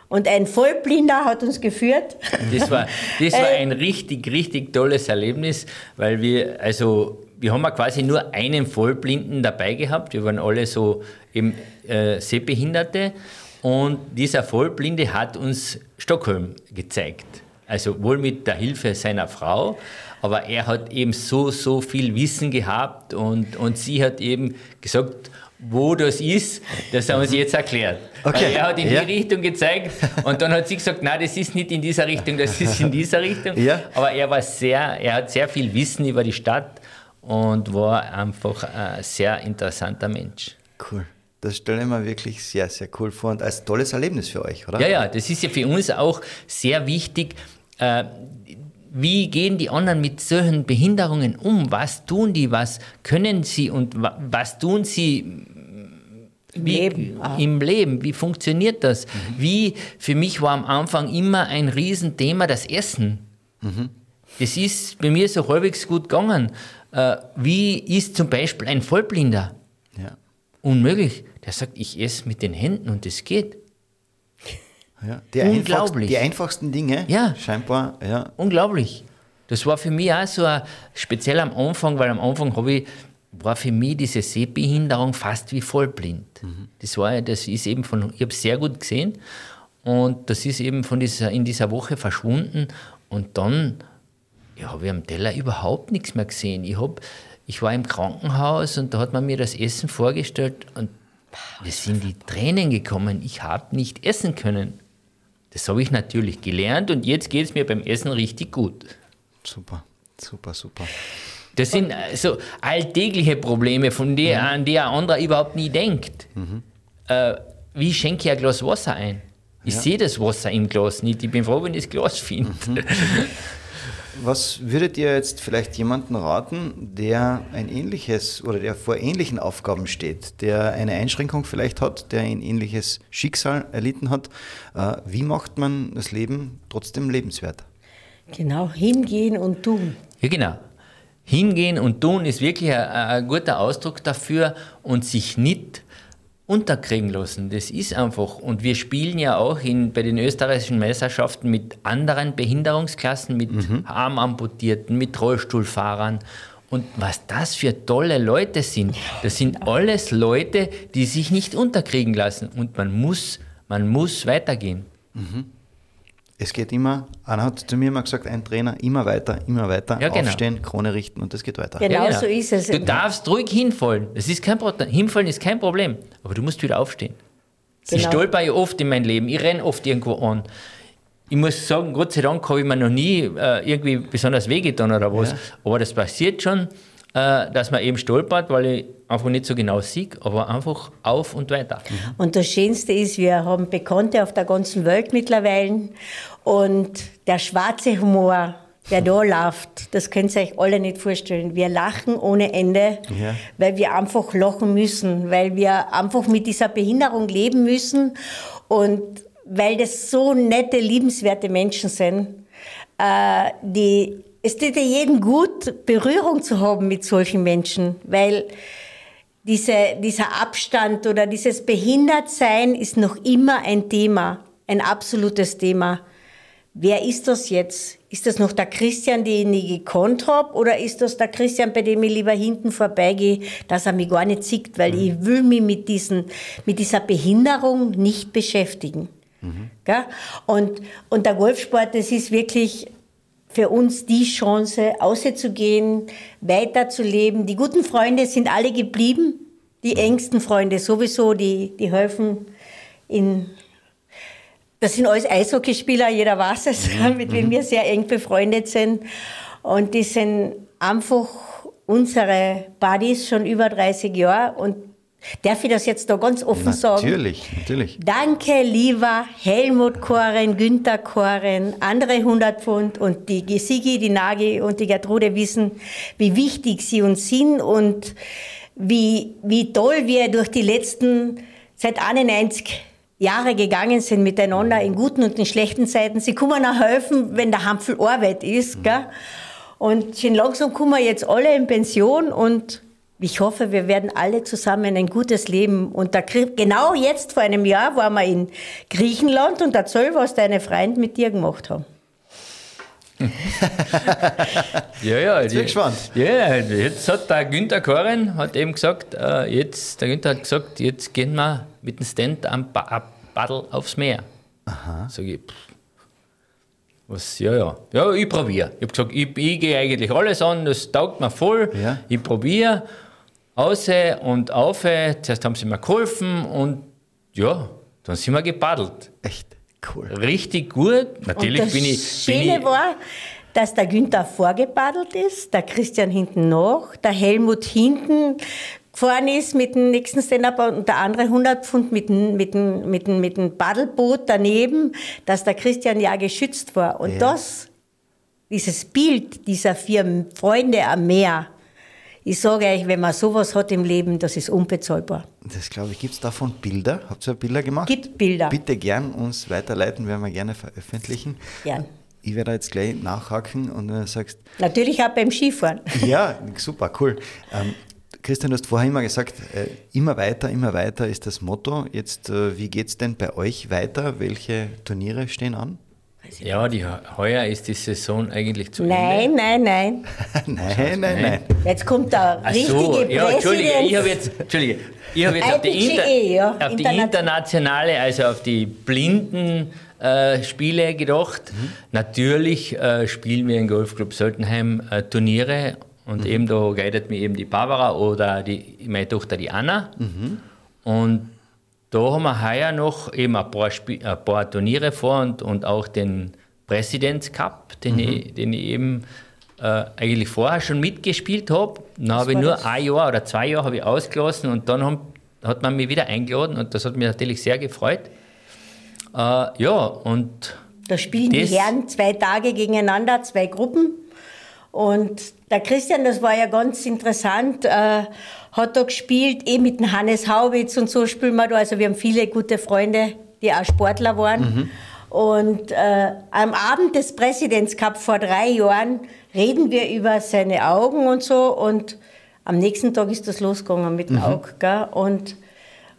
Und ein Vollblinder hat uns geführt. Das war, das war äh, ein richtig, richtig tolles Erlebnis, weil wir, also wir haben ja quasi nur einen Vollblinden dabei gehabt. Wir waren alle so eben äh, Sehbehinderte. Und dieser Vollblinde hat uns Stockholm gezeigt. Also wohl mit der Hilfe seiner Frau, aber er hat eben so, so viel Wissen gehabt und, und sie hat eben gesagt, wo das ist, das haben sie jetzt erklärt. Okay. Er hat in ja. die Richtung gezeigt und dann hat sie gesagt, nein, das ist nicht in dieser Richtung, das ist in dieser Richtung. Ja. Aber er war sehr, er hat sehr viel Wissen über die Stadt und war einfach ein sehr interessanter Mensch. Cool. Das stelle ich mir wirklich sehr, sehr cool vor und als tolles Erlebnis für euch, oder? Ja, ja, das ist ja für uns auch sehr wichtig. Äh, wie gehen die anderen mit solchen Behinderungen um? Was tun die? Was können sie und was tun sie im wie, Leben. Im Leben. Wie funktioniert das? Mhm. Wie, für mich war am Anfang immer ein Riesenthema das Essen. Mhm. Das ist bei mir so halbwegs gut gegangen. Äh, wie ist zum Beispiel ein Vollblinder? Ja. Unmöglich. Der sagt, ich esse mit den Händen und es geht. Ja, die Unglaublich. die einfachsten Dinge, ja. scheinbar. Ja. Unglaublich. Das war für mich auch so ein, speziell am Anfang, weil am Anfang habe ich, war für mich diese Sehbehinderung fast wie vollblind. Mhm. Das, war, das ist eben von, ich habe es sehr gut gesehen und das ist eben von dieser, in dieser Woche verschwunden und dann ja, habe ich am Teller überhaupt nichts mehr gesehen. Ich, hab, ich war im Krankenhaus und da hat man mir das Essen vorgestellt und mir sind die Tränen gekommen. Ich habe nicht essen können. Das habe ich natürlich gelernt und jetzt geht es mir beim Essen richtig gut. Super, super, super. Das sind so alltägliche Probleme, von der, mhm. an die ein anderer überhaupt nie denkt. Mhm. Äh, wie schenke ich ein Glas Wasser ein? Ich ja. sehe das Wasser im Glas nicht. Ich bin froh, wenn ich das Glas finde. Mhm. Was würdet ihr jetzt vielleicht jemanden raten, der ein ähnliches oder der vor ähnlichen Aufgaben steht, der eine Einschränkung vielleicht hat, der ein ähnliches Schicksal erlitten hat? Äh, wie macht man das Leben trotzdem lebenswert? Genau, hingehen und tun. Ja, genau. Hingehen und tun ist wirklich ein, ein guter Ausdruck dafür und sich nicht unterkriegen lassen. Das ist einfach. Und wir spielen ja auch in, bei den österreichischen Meisterschaften mit anderen Behinderungsklassen, mit mhm. Armamputierten, mit Rollstuhlfahrern. Und was das für tolle Leute sind, das sind alles Leute, die sich nicht unterkriegen lassen. Und man muss, man muss weitergehen. Mhm es geht immer, einer hat zu mir immer gesagt, ein Trainer, immer weiter, immer weiter, ja, genau. aufstehen, Krone richten und es geht weiter. Genau, ja, genau. so ist es. Du darfst ruhig hinfallen. Das ist kein Problem. Hinfallen ist kein Problem, aber du musst wieder aufstehen. Genau. Ich stolper ja oft in meinem Leben, ich renne oft irgendwo an. Ich muss sagen, Gott sei Dank habe ich mir noch nie äh, irgendwie besonders wehgetan oder was, ja. aber das passiert schon, äh, dass man eben stolpert, weil ich einfach nicht so genau sehe, aber einfach auf und weiter. Und das Schönste ist, wir haben Bekannte auf der ganzen Welt mittlerweile und der schwarze Humor, der da läuft, das könnt ihr euch alle nicht vorstellen. Wir lachen ohne Ende, Ja. weil wir einfach lachen müssen, weil wir einfach mit dieser Behinderung leben müssen und weil das so nette, liebenswerte Menschen sind, äh, die, es tut ja jedem gut, Berührung zu haben mit solchen Menschen, weil diese, dieser Abstand oder dieses Behindertsein ist noch immer ein Thema, ein absolutes Thema. Wer ist das jetzt? Ist das noch der Christian, den ich gekonnt habe, oder ist das der Christian, bei dem ich lieber hinten vorbeigehe, dass er mich gar nicht sieht, weil ich will mich mit, diesen, mit dieser Behinderung nicht beschäftigen. Gell? Und, und der Golfsport, das ist wirklich für uns die Chance, auszugehen, weiterzuleben. Die guten Freunde sind alle geblieben, die engsten Freunde sowieso, die, die helfen in das sind alles Eishockeyspieler, jeder weiß es, mit wem wir sehr eng befreundet sind. Und die sind einfach unsere Buddies schon über 30 Jahre. Und darf ich das jetzt da ganz offen sagen? Natürlich, natürlich. Danke, lieber Helmut Koren, Günther Koren, andere 100 Pfund und die Sigi, die Nagi und die Gertrude wissen, wie wichtig sie uns sind und wie, wie toll wir durch die letzten, seit 91 Jahre gegangen sind miteinander in guten und in schlechten Zeiten. Sie kommen auch helfen, wenn der Hampfel Arbeit ist. Gell? Und schon langsam kommen wir jetzt alle in Pension und ich hoffe, wir werden alle zusammen ein gutes Leben. Und da, genau jetzt vor einem Jahr waren wir in Griechenland und erzähl, was deine Freunde mit dir gemacht haben. Ja, ja. bin ich gespannt. Ja, jetzt hat der Günther Koren hat eben gesagt, äh, jetzt, der Günther hat gesagt, jetzt gehen wir mit dem Stand am ba am Paddel aufs Meer. Aha. Sag ich, pff, was, ja, ja. Ja, ich probiere. Ich habe gesagt, ich, ich gehe eigentlich alles an, das taugt mir voll. Ja. Ich probiere. Aus und auf. Zuerst haben sie mir geholfen und ja, dann sind wir gepaddelt. Echt cool. Richtig gut. Natürlich und das bin ich. Bin Schöne ich war, dass der Günther vorgepaddelt ist, der Christian hinten noch, der Helmut hinten gefahren ist mit dem nächsten Stand-up und der andere 100 Pfund mit dem, mit dem, mit dem, mit dem Paddelboot daneben, dass der Christian ja geschützt war. Und Ja. das, dieses Bild dieser vier Freunde am Meer, ich sage euch, wenn man sowas hat im Leben, das ist unbezahlbar. Das glaube ich. Gibt es davon Bilder? Habt ihr Bilder gemacht? Gibt Bilder. Bitte gern uns weiterleiten, werden wir gerne veröffentlichen. Gern. Ich werde jetzt gleich nachhaken und du sagst, Natürlich auch beim Skifahren. ja, super, cool. Ähm, Christian, du hast vorher immer gesagt, äh, immer weiter, immer weiter ist das Motto. Jetzt, äh, wie geht es denn bei euch weiter? Welche Turniere stehen an? Ja, die, heuer ist die Saison eigentlich zu Ende. Nein, nein, nein. nein, nein, nein. Jetzt kommt der Ach richtige so, ja, Entschuldige, Präsident. ich habe jetzt, Entschuldige, ich habe jetzt auf die, Inter, IPGE, ja, auf die Interna- internationale, also auf die blinden äh, Spiele gedacht. Natürlich äh, spielen wir im Golfclub Soltenheim äh, Turniere und eben da guidet mir eben die Barbara oder die, meine Tochter die Anna. Und da haben wir heuer noch eben ein paar, Spi ein paar Turniere vor und, und auch den Presidents Cup, den, ich, den ich eben äh, eigentlich vorher schon mitgespielt habe. Dann habe ich nur das? ein Jahr oder zwei Jahre habe ich ausgelassen und dann haben, hat man mich wieder eingeladen und das hat mich natürlich sehr gefreut. Äh, ja, und Da spielen Das- die Herren zwei Tage gegeneinander, zwei Gruppen. Und der Christian, das war ja ganz interessant, äh, hat da gespielt, eh mit dem Hannes Haubitz und so spielen wir da. Also wir haben viele gute Freunde, die auch Sportler waren. Und äh, am Abend des Presidents Cup vor drei Jahren reden wir über seine Augen und so. Und am nächsten Tag ist das losgegangen mit dem Auge. Gell? Und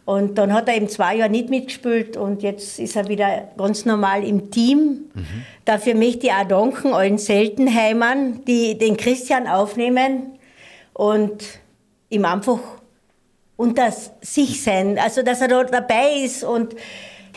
und dann hat er eben zwei Jahre nicht mitgespielt und jetzt ist er wieder ganz normal im Team. Dafür möchte ich auch danken allen Seltenheimern, die den Christian aufnehmen und ihm einfach unter sich sein, also dass er da dabei ist und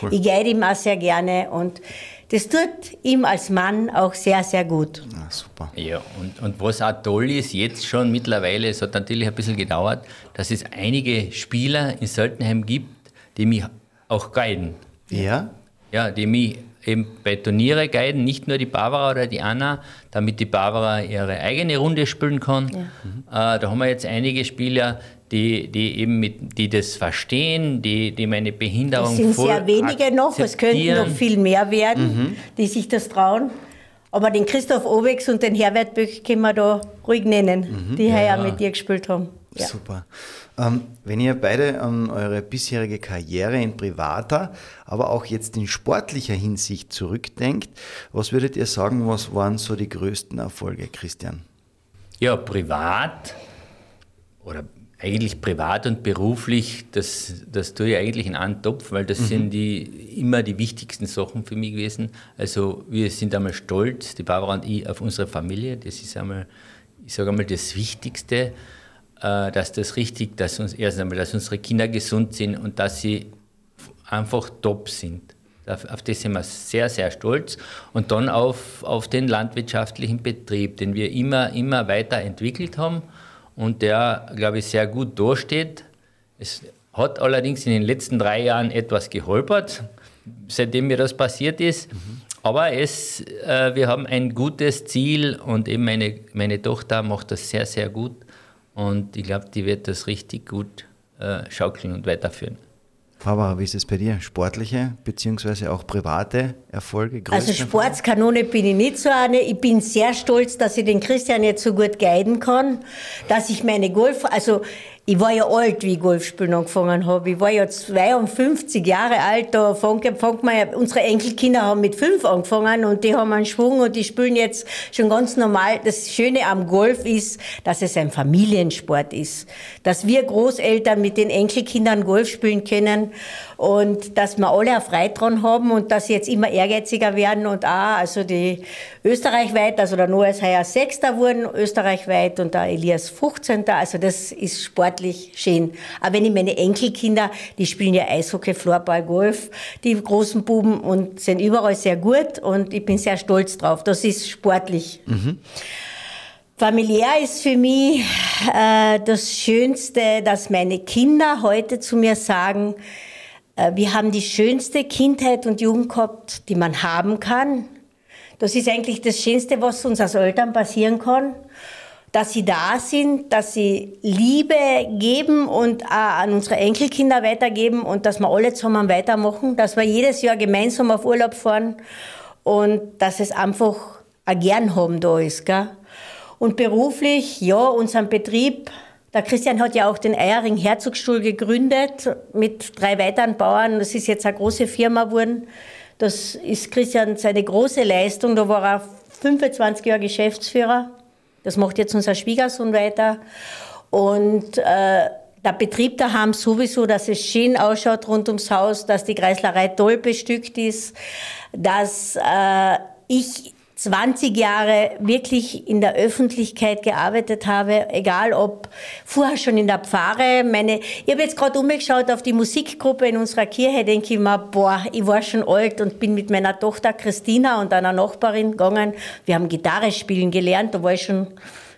ich gehe ihm auch sehr gerne und das tut ihm als Mann auch sehr, sehr gut. Ah, super. Ja, und, und was auch toll ist, jetzt schon mittlerweile, es hat natürlich ein bisschen gedauert, dass es einige Spieler in Seltenheim gibt, die mich auch guiden. Ja? Ja, die mich eben bei Turniere guiden, nicht nur die Barbara oder die Anna, damit die Barbara ihre eigene Runde spielen kann. Ja. Äh, da haben wir jetzt einige Spieler, die, die eben mit, die das verstehen, die, die meine Behinderung Es sind sehr wenige noch, es könnten noch viel mehr werden, mhm. die sich das trauen. Aber den Christoph Obex und den Herbert Böck können wir da ruhig nennen, mhm. die ja. heuer mit dir gespielt haben. Ja. Super. Ähm, wenn ihr beide an eure bisherige Karriere in privater, aber auch jetzt in sportlicher Hinsicht zurückdenkt, was würdet ihr sagen, was waren so die größten Erfolge, Christian? Ja, privat oder eigentlich privat und beruflich, das, das tue ich eigentlich in einen Topf, weil das mhm. sind die, immer die wichtigsten Sachen für mich gewesen. Also wir sind einmal stolz, die Barbara und ich, auf unsere Familie. Das ist einmal, ich sage einmal, das Wichtigste, dass das richtig, dass uns erst einmal, dass unsere Kinder gesund sind und dass sie einfach top sind. Auf das sind wir sehr, sehr stolz. Und dann auf, auf den landwirtschaftlichen Betrieb, den wir immer, immer weiterentwickelt haben und der, glaube ich, sehr gut durchsteht. Es hat allerdings in den letzten drei Jahren etwas geholpert, seitdem mir das passiert ist. Mhm. Aber es, äh, wir haben ein gutes Ziel und eben meine, meine Tochter macht das sehr, sehr gut. Und ich glaube, die wird das richtig gut äh, schaukeln und weiterführen. Barbara, wie ist es bei dir? Sportliche beziehungsweise auch private Erfolge? Also Sportskanone bin ich nicht so eine. Ich bin sehr stolz, dass ich den Christian jetzt so gut guiden kann, dass ich meine Golf, also ich war ja alt, wie ich Golfspielen angefangen habe. Ich war ja 52 Jahre alt, da fängt, fängt man unsere Enkelkinder haben mit fünf angefangen und die haben einen Schwung und die spielen jetzt schon ganz normal. Das Schöne am Golf ist, dass es ein Familiensport ist. Dass wir Großeltern mit den Enkelkindern Golf spielen können und dass wir alle auch Freude dran haben und dass sie jetzt immer ehrgeiziger werden und auch, also die österreichweit, also der Noah ist heuer Sechster wurden, österreichweit und der Elias 15. Also das ist sportlich schön. Aber wenn ich meine Enkelkinder, die spielen ja Eishockey, Floorball, Golf, die großen Buben und sind überall sehr gut und ich bin sehr stolz drauf. Das ist sportlich. Mhm. Familiär ist für mich äh, das Schönste, dass meine Kinder heute zu mir sagen, wir haben die schönste Kindheit und Jugend gehabt, die man haben kann. Das ist eigentlich das Schönste, was uns als Eltern passieren kann. Dass sie da sind, dass sie Liebe geben und auch an unsere Enkelkinder weitergeben und dass wir alle zusammen weitermachen, dass wir jedes Jahr gemeinsam auf Urlaub fahren und dass es einfach ein Gern haben da ist. Gell? Und beruflich, ja, unseren Betrieb der Christian hat ja auch den Eiering Herzogsstuhl gegründet mit drei weiteren Bauern. Das ist jetzt eine große Firma geworden. Das ist Christian seine große Leistung. Da war er 25 Jahre Geschäftsführer. Das macht jetzt unser Schwiegersohn weiter. Und äh, der Betrieb daheim sowieso, dass es schön ausschaut rund ums Haus, dass die Kreislerei toll bestückt ist, dass äh, ich 20 Jahre wirklich in der Öffentlichkeit gearbeitet habe, egal ob vorher schon in der Pfarre. Meine, ich habe jetzt gerade umgeschaut auf die Musikgruppe in unserer Kirche, denke ich mir, boah, ich war schon alt und bin mit meiner Tochter Christina und einer Nachbarin gegangen. Wir haben Gitarre spielen gelernt, da war ich schon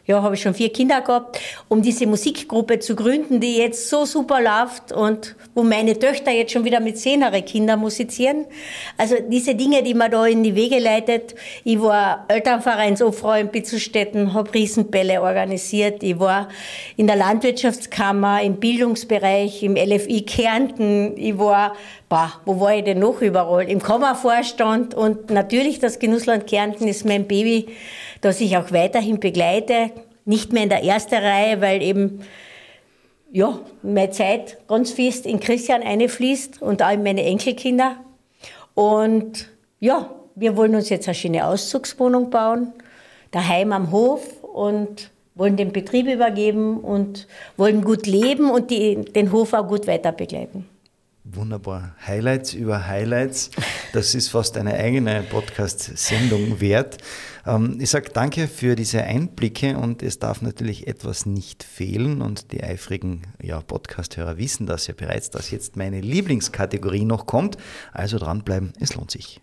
ja, habe ich schon vier Kinder gehabt, um diese Musikgruppe zu gründen, die jetzt so super läuft und wo meine Töchter jetzt schon wieder mit zehnere Kinder musizieren. Also diese Dinge, die man da in die Wege leitet. Ich war Elternvereinsobfrau in Bitzelstetten, habe Riesenbälle organisiert. Ich war in der Landwirtschaftskammer, im Bildungsbereich, im LFI Kärnten. Ich war Bah, wo war ich denn noch überall? Im Kammervorstand und natürlich das Genussland Kärnten ist mein Baby das ich auch weiterhin begleite. Nicht mehr in der ersten Reihe, weil eben ja, meine Zeit ganz fest in Christian einfließt und auch in meine Enkelkinder. Und ja, wir wollen uns jetzt eine schöne Auszugswohnung bauen, daheim am Hof und wollen den Betrieb übergeben und wollen gut leben und die, den Hof auch gut weiter begleiten. Wunderbar. Highlights über Highlights. Das ist fast eine eigene Podcast-Sendung wert. Ähm, ich sage danke für diese Einblicke und es darf natürlich etwas nicht fehlen und die eifrigen ja, Podcast-Hörer wissen das ja bereits, dass jetzt meine Lieblingskategorie noch kommt. Also dranbleiben, es lohnt sich.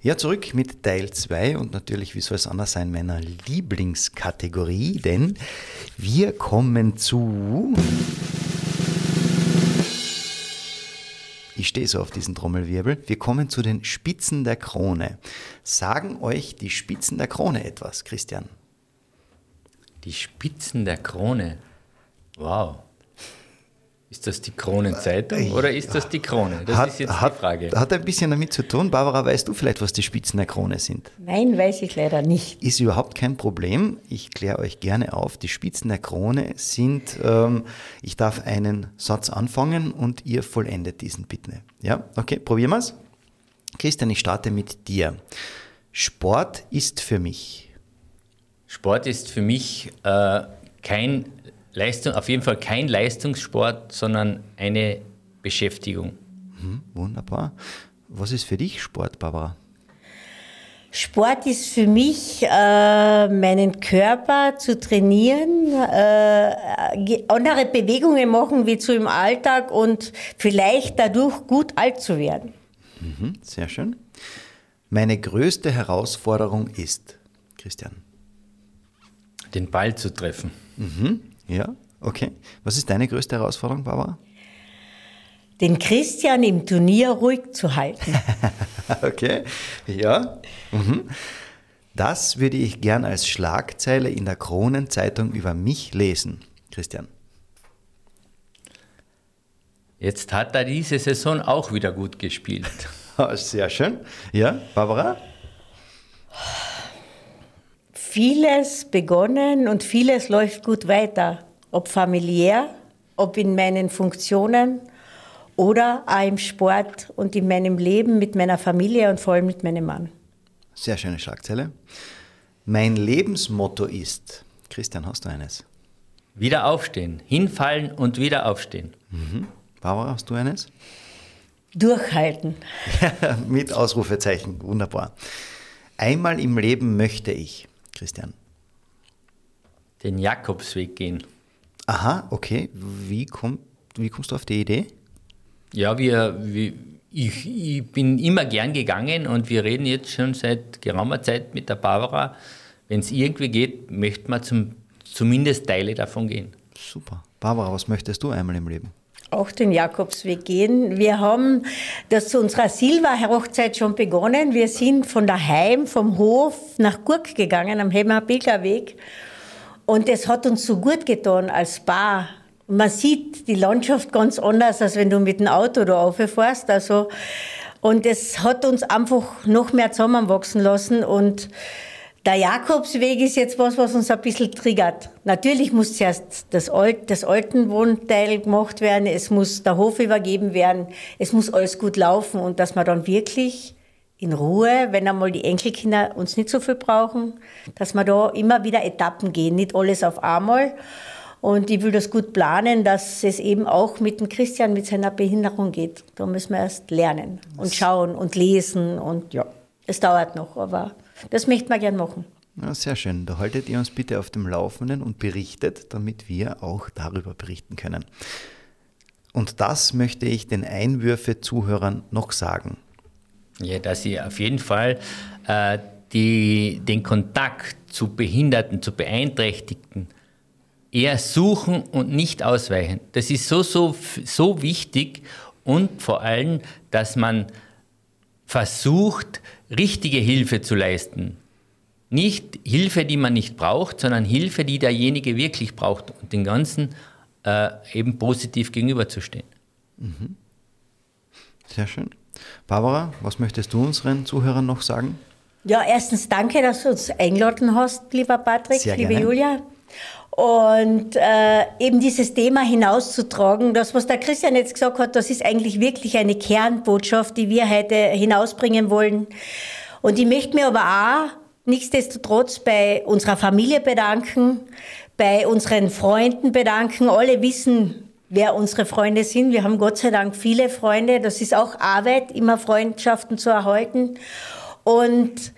Ja, zurück mit Teil 2 und natürlich, wie soll es anders sein, meiner Lieblingskategorie, denn wir kommen zu Ich stehe so auf diesen Trommelwirbel. Wir kommen zu den Spitzen der Krone. Sagen euch die Spitzen der Krone etwas, Christian? Die Spitzen der Krone. Wow. Ist das die Kronenzeitung oder ist das die Krone? Das hat, ist jetzt hat, die Frage. Hat ein bisschen damit zu tun. Barbara, weißt du vielleicht, was die Spitzen der Krone sind? Nein, weiß ich leider nicht. Ist überhaupt kein Problem. Ich kläre euch gerne auf. Die Spitzen der Krone sind, ähm, ich darf einen Satz anfangen und ihr vollendet diesen bitte. Ja, okay, probieren wir's. Christian, ich starte mit dir. Sport ist für mich. Sport ist für mich äh, kein Leistung, auf jeden Fall kein Leistungssport, sondern eine Beschäftigung. Hm, wunderbar. Was ist für dich Sport, Barbara? Sport ist für mich, äh, meinen Körper zu trainieren, äh, andere Bewegungen machen wie zu im Alltag und vielleicht dadurch gut alt zu werden. Mhm, sehr schön. Meine größte Herausforderung ist, Christian. Den Ball zu treffen. Mhm. Ja, okay. Was ist deine größte Herausforderung, Barbara? Den Christian im Turnier ruhig zu halten. okay, ja. Mhm. Das würde ich gern als Schlagzeile in der Kronenzeitung über mich lesen, Christian. Jetzt hat er diese Saison auch wieder gut gespielt. Sehr schön. Ja, Barbara? Vieles begonnen und vieles läuft gut weiter. Ob familiär, ob in meinen Funktionen oder auch im Sport und in meinem Leben mit meiner Familie und vor allem mit meinem Mann. Sehr schöne Schlagzeile. Mein Lebensmotto ist, Christian, hast du eines? Wieder aufstehen, hinfallen und wieder aufstehen. Mhm. Barbara, hast du eines? Durchhalten. mit Ausrufezeichen, wunderbar. Einmal im Leben möchte ich. Christian? Den Jakobsweg gehen. Aha, okay. Wie, komm, wie kommst du auf die Idee? Ja, wir, wir ich, ich, bin immer gern gegangen und wir reden jetzt schon seit geraumer Zeit mit der Barbara. Wenn es irgendwie geht, möchte man zum, zumindest Teile davon gehen. Super. Barbara, was möchtest du einmal im Leben? Auch den Jakobsweg gehen. Wir haben das zu unserer Silva-Hochzeit schon begonnen. Wir sind von daheim, vom Hof nach Gurk gegangen, am Hemmer Pilgerweg. Und es hat uns so gut getan als Paar. Man sieht die Landschaft ganz anders, als wenn du mit dem Auto da rauffährst. Also, und es hat uns einfach noch mehr zusammenwachsen lassen und der Jakobsweg ist jetzt was, was uns ein bisschen triggert. Natürlich muss zuerst das, Alt, das alten Wohnteil gemacht werden, es muss der Hof übergeben werden, es muss alles gut laufen und dass man dann wirklich in Ruhe, wenn einmal die Enkelkinder uns nicht so viel brauchen, dass wir da immer wieder Etappen gehen, nicht alles auf einmal. Und ich will das gut planen, dass es eben auch mit dem Christian mit seiner Behinderung geht. Da müssen wir erst lernen und schauen und lesen und ja, es dauert noch, aber das möchten wir gerne machen. Ja, sehr schön. Da haltet ihr uns bitte auf dem Laufenden und berichtet, damit wir auch darüber berichten können. Und das möchte ich den Einwürfe-Zuhörern noch sagen. Ja, dass sie auf jeden Fall äh, die, den Kontakt zu Behinderten, zu Beeinträchtigten eher suchen und nicht ausweichen. Das ist so, so, so wichtig und vor allem, dass man versucht, richtige Hilfe zu leisten. Nicht Hilfe, die man nicht braucht, sondern Hilfe, die derjenige wirklich braucht und den Ganzen äh, eben positiv gegenüberzustehen. Mhm. Sehr schön. Barbara, was möchtest du unseren Zuhörern noch sagen? Ja, erstens danke, dass du uns eingeladen hast, lieber Patrick, Sehr liebe gerne. Julia. Und äh, eben dieses Thema hinauszutragen, das, was der Christian jetzt gesagt hat, das ist eigentlich wirklich eine Kernbotschaft, die wir heute hinausbringen wollen. Und ich möchte mir aber auch nichtsdestotrotz bei unserer Familie bedanken, bei unseren Freunden bedanken. Alle wissen, wer unsere Freunde sind. Wir haben Gott sei Dank viele Freunde. Das ist auch Arbeit, immer Freundschaften zu erhalten. Und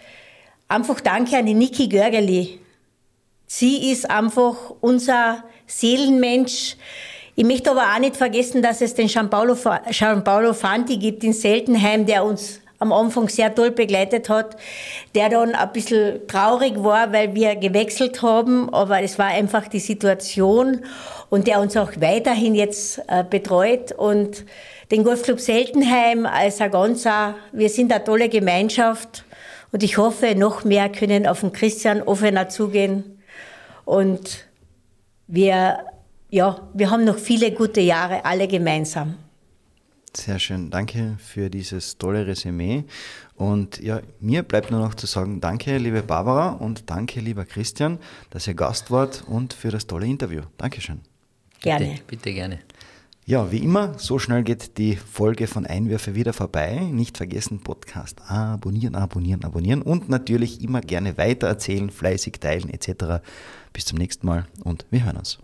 einfach danke an die Niki Görgeli Sie ist einfach unser Seelenmensch. Ich möchte aber auch nicht vergessen, dass es den Gianpaolo, Gianpaolo Fanti gibt in Seltenheim, der uns am Anfang sehr toll begleitet hat, der dann ein bisschen traurig war, weil wir gewechselt haben, aber es war einfach die Situation und der uns auch weiterhin jetzt äh, betreut und den Golfclub Seltenheim als ein ganzer, wir sind eine tolle Gemeinschaft und ich hoffe, noch mehr können auf den Christian offener zugehen und wir, ja, wir haben noch viele gute Jahre, alle gemeinsam. Sehr schön. Danke für dieses tolle Resümee. Und ja, mir bleibt nur noch zu sagen, danke, liebe Barbara und danke, lieber Christian, dass ihr Gast wart und für das tolle Interview. Dankeschön. Gerne. Bitte, bitte gerne. Ja, wie immer, so schnell geht die Folge von Einwürfe wieder vorbei. Nicht vergessen, Podcast abonnieren, abonnieren, abonnieren und natürlich immer gerne weitererzählen, fleißig teilen etc. Bis zum nächsten Mal und wir hören uns.